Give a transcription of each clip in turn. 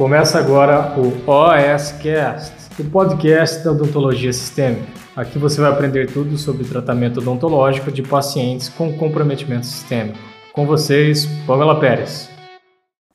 Começa agora o OSCast, o podcast da odontologia sistêmica. Aqui você vai aprender tudo sobre tratamento odontológico de pacientes com comprometimento sistêmico. Com vocês, Pamela Pérez.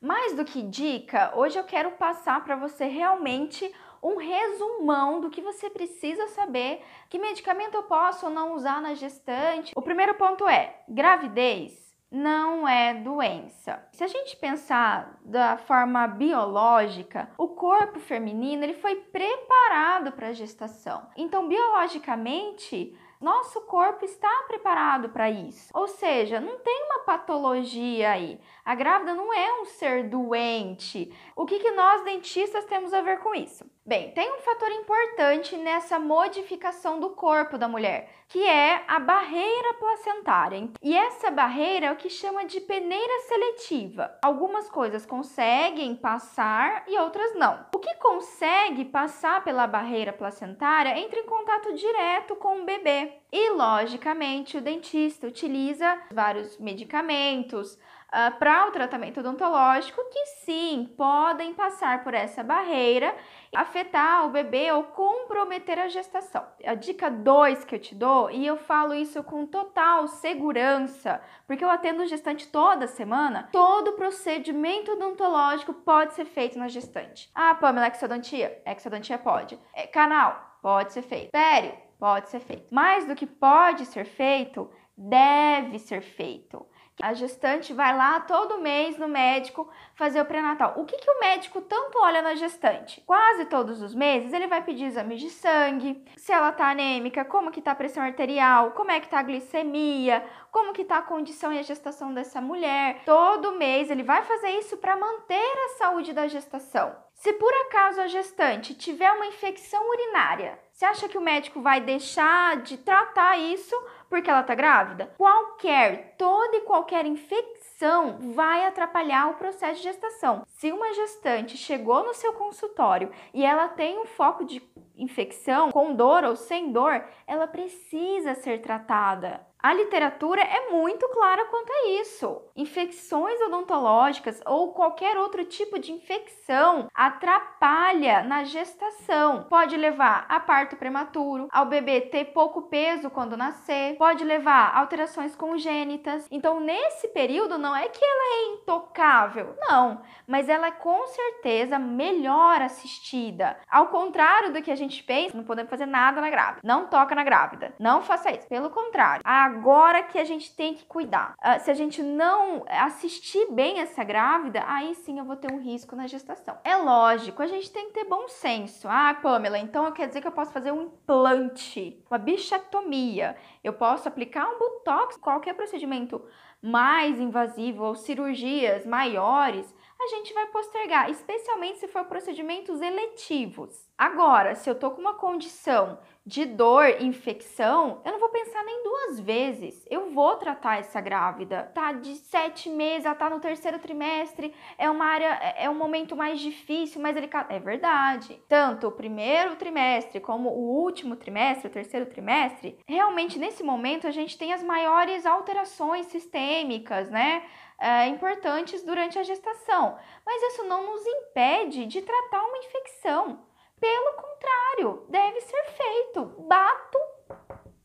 Mais do que dica, hoje eu quero passar para você realmente um resumão do que você precisa saber, que medicamento eu posso ou não usar na gestante. O primeiro ponto é gravidez não é doença. Se a gente pensar da forma biológica, o corpo feminino ele foi preparado para a gestação. Então, biologicamente, nosso corpo está preparado para isso. Ou seja, não tem uma patologia aí. A grávida não é um ser doente. O que, que nós dentistas temos a ver com isso? Bem, tem um fator importante nessa modificação do corpo da mulher, que é a barreira placentária. E essa barreira é o que chama de peneira seletiva. Algumas coisas conseguem passar e outras não. O que consegue passar pela barreira placentária entra em contato direto com o bebê. E, logicamente, o dentista utiliza vários medicamentos, uh, para o tratamento odontológico que sim podem passar por essa barreira, afetar o bebê ou comprometer a gestação. A dica 2 que eu te dou, e eu falo isso com total segurança, porque eu atendo gestante toda semana, todo procedimento odontológico pode ser feito na gestante. Ah, Pamela, exodontia? Exodontia pode. É, canal? Pode ser feito. Pério? Pode ser feito. Mais do que pode ser feito, deve ser feito. A gestante vai lá todo mês no médico fazer o pré-natal. O que, que o médico tanto olha na gestante? Quase todos os meses ele vai pedir exames de sangue, se ela tá anêmica, como que tá a pressão arterial, como é que tá a glicemia, como que tá a condição e a gestação dessa mulher. Todo mês ele vai fazer isso para manter a saúde da gestação. Se por acaso a gestante tiver uma infecção urinária, você acha que o médico vai deixar de tratar isso porque ela está grávida? Qualquer, toda e qualquer infecção vai atrapalhar o processo de gestação. Se uma gestante chegou no seu consultório e ela tem um foco de infecção, com dor ou sem dor, ela precisa ser tratada. A literatura é muito clara quanto a isso. Infecções odontológicas ou qualquer outro tipo de infecção atrapalha na gestação. Pode levar a parto prematuro, ao bebê ter pouco peso quando nascer, pode levar a alterações congênitas. Então, nesse período, não é que ela é intocável, não, mas ela é com certeza melhor assistida. Ao contrário do que a gente pensa, não podemos fazer nada na grávida. Não toca na grávida. Não faça isso. Pelo contrário, a agora que a gente tem que cuidar. Uh, se a gente não assistir bem essa grávida, aí sim eu vou ter um risco na gestação. É lógico, a gente tem que ter bom senso. Ah, Pamela, então quer dizer que eu posso fazer um implante, uma bichectomia, eu posso aplicar um botox, qualquer procedimento mais invasivo ou cirurgias maiores, a gente vai postergar, especialmente se for procedimentos eletivos. Agora, se eu tô com uma condição de dor, infecção, eu não vou pensar nem duas vezes. Eu vou tratar essa grávida. Tá de sete meses, ela tá no terceiro trimestre, é uma área, é, é um momento mais difícil, mais delicado. É verdade. Tanto o primeiro trimestre como o último trimestre, o terceiro trimestre, realmente nesse momento a gente tem as maiores alterações sistêmicas, né? É, importantes durante a gestação. Mas isso não nos impede de tratar uma infecção. Pelo contrário, deve ser feito. Bato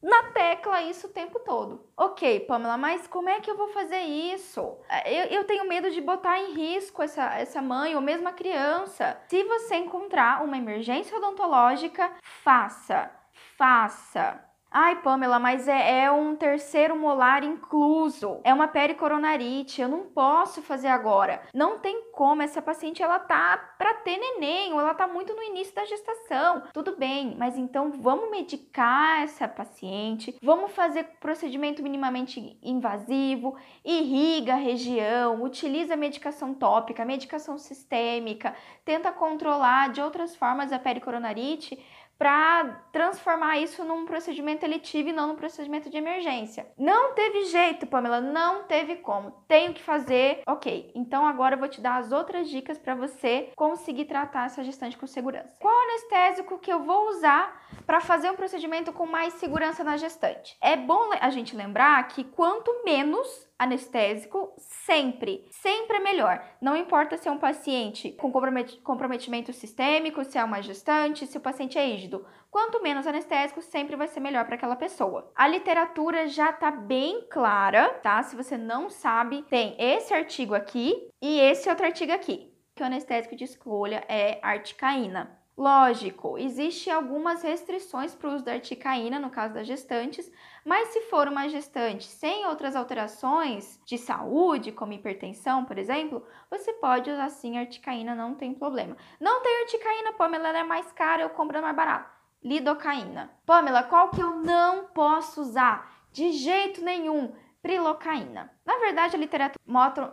na tecla isso o tempo todo. Ok, Pamela, mas como é que eu vou fazer isso? Eu, eu tenho medo de botar em risco essa, essa mãe ou mesmo a criança. Se você encontrar uma emergência odontológica, faça. Faça. Ai, Pamela, mas é, é, um terceiro molar incluso. É uma pericoronarite. Eu não posso fazer agora. Não tem como. Essa paciente ela tá para ter neném ou ela tá muito no início da gestação. Tudo bem, mas então vamos medicar essa paciente. Vamos fazer procedimento minimamente invasivo, irriga a região, utiliza medicação tópica, medicação sistêmica, tenta controlar de outras formas a pericoronarite para transformar isso num procedimento eletivo e não num procedimento de emergência. Não teve jeito, Pamela, não teve como. Tenho que fazer. Ok, então agora eu vou te dar as outras dicas para você conseguir tratar essa gestante com segurança. Qual anestésico que eu vou usar para fazer um procedimento com mais segurança na gestante? É bom a gente lembrar que quanto menos anestésico sempre, sempre é melhor. Não importa se é um paciente com comprometimento sistêmico, se é uma gestante, se o paciente é rígido. Quanto menos anestésico, sempre vai ser melhor para aquela pessoa. A literatura já tá bem clara, tá? Se você não sabe, tem esse artigo aqui e esse outro artigo aqui. Que o anestésico de escolha é articaína. Lógico, existem algumas restrições para o uso da articaína no caso das gestantes, mas se for uma gestante sem outras alterações de saúde, como hipertensão, por exemplo, você pode usar sim articaína, não tem problema. Não tem articaína, Pamela, ela é mais cara, eu compro mais barato. Lidocaína. Pamela, qual que eu não posso usar? De jeito nenhum prilocaína. Na verdade, a literatura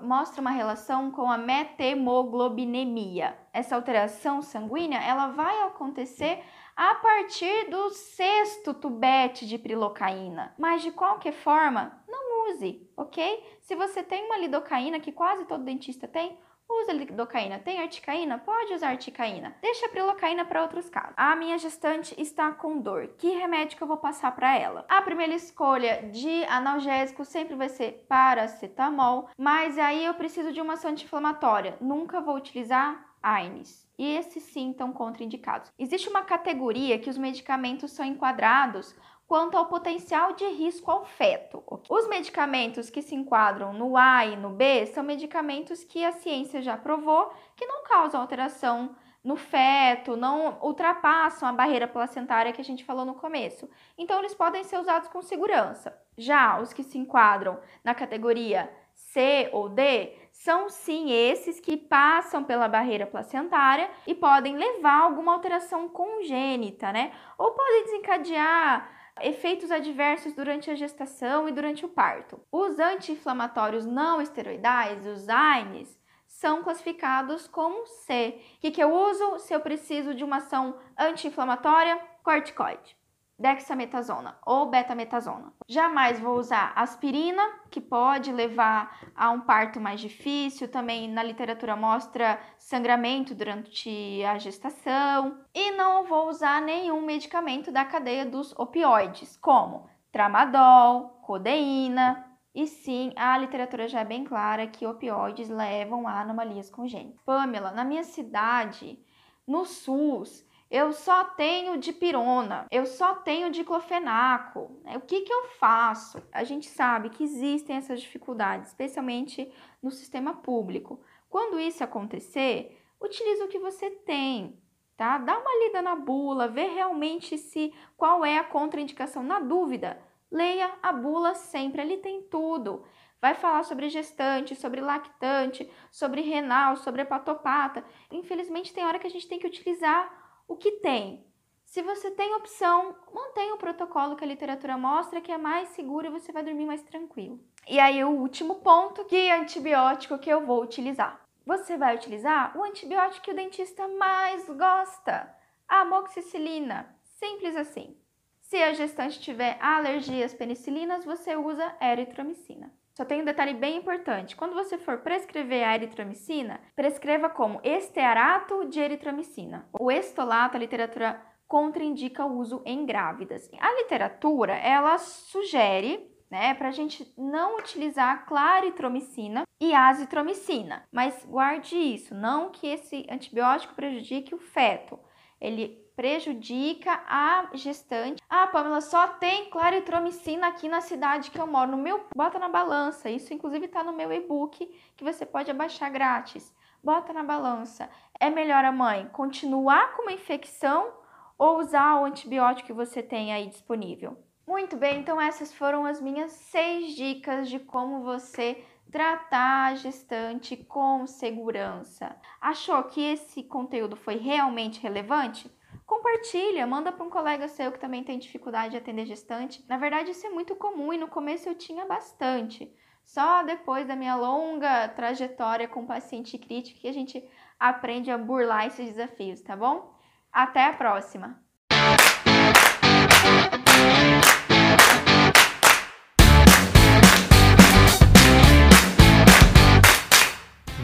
mostra uma relação com a metemoglobinemia. Essa alteração sanguínea, ela vai acontecer a partir do sexto tubete de prilocaína. Mas de qualquer forma, não use, ok? Se você tem uma lidocaína, que quase todo dentista tem, Usa lidocaína. Tem articaína? Pode usar articaína. Deixa a prilocaína para outros casos. A minha gestante está com dor. Que remédio que eu vou passar para ela? A primeira escolha de analgésico sempre vai ser paracetamol, mas aí eu preciso de uma anti-inflamatória. Nunca vou utilizar AINES. E esses sim estão contraindicados. Existe uma categoria que os medicamentos são enquadrados quanto ao potencial de risco ao feto. Os medicamentos que se enquadram no A e no B são medicamentos que a ciência já provou que não causam alteração no feto, não ultrapassam a barreira placentária que a gente falou no começo. Então, eles podem ser usados com segurança. Já os que se enquadram na categoria C ou D são sim esses que passam pela barreira placentária e podem levar alguma alteração congênita, né? Ou podem desencadear efeitos adversos durante a gestação e durante o parto. Os anti-inflamatórios não esteroidais, os AINES, são classificados como C. O que, que eu uso se eu preciso de uma ação anti-inflamatória? Corticoide dexametasona ou betametasona. Jamais vou usar aspirina, que pode levar a um parto mais difícil, também na literatura mostra sangramento durante a gestação, e não vou usar nenhum medicamento da cadeia dos opioides, como tramadol, codeína, e sim, a literatura já é bem clara que opioides levam a anomalias congênitas. Pamela, na minha cidade, no SUS, eu só tenho dipirona, eu só tenho diclofenaco. Né? O que, que eu faço? A gente sabe que existem essas dificuldades, especialmente no sistema público. Quando isso acontecer, utilize o que você tem, tá? Dá uma lida na bula, vê realmente se qual é a contraindicação. Na dúvida, leia a bula sempre, ali tem tudo. Vai falar sobre gestante, sobre lactante, sobre renal, sobre hepatopata. Infelizmente, tem hora que a gente tem que utilizar o que tem. Se você tem opção, mantenha o protocolo que a literatura mostra que é mais seguro e você vai dormir mais tranquilo. E aí o último ponto, que antibiótico que eu vou utilizar. Você vai utilizar o antibiótico que o dentista mais gosta, a amoxicilina. Simples assim. Se a gestante tiver alergias penicilinas, você usa eritromicina. Só tem um detalhe bem importante. Quando você for prescrever a eritromicina, prescreva como estearato de eritromicina. O estolato, a literatura contraindica o uso em grávidas. A literatura, ela sugere né, para a gente não utilizar claritromicina e azitromicina. Mas guarde isso, não que esse antibiótico prejudique o feto. Ele prejudica a gestante. Ah, Pamela, só tem claritromicina aqui na cidade que eu moro. No meu, bota na balança. Isso inclusive está no meu e-book que você pode abaixar grátis. Bota na balança. É melhor a mãe continuar com uma infecção ou usar o antibiótico que você tem aí disponível? Muito bem, então essas foram as minhas seis dicas de como você tratar a gestante com segurança. Achou que esse conteúdo foi realmente relevante? Compartilha, manda para um colega seu que também tem dificuldade de atender gestante. Na verdade, isso é muito comum e no começo eu tinha bastante. Só depois da minha longa trajetória com paciente crítico que a gente aprende a burlar esses desafios, tá bom? Até a próxima!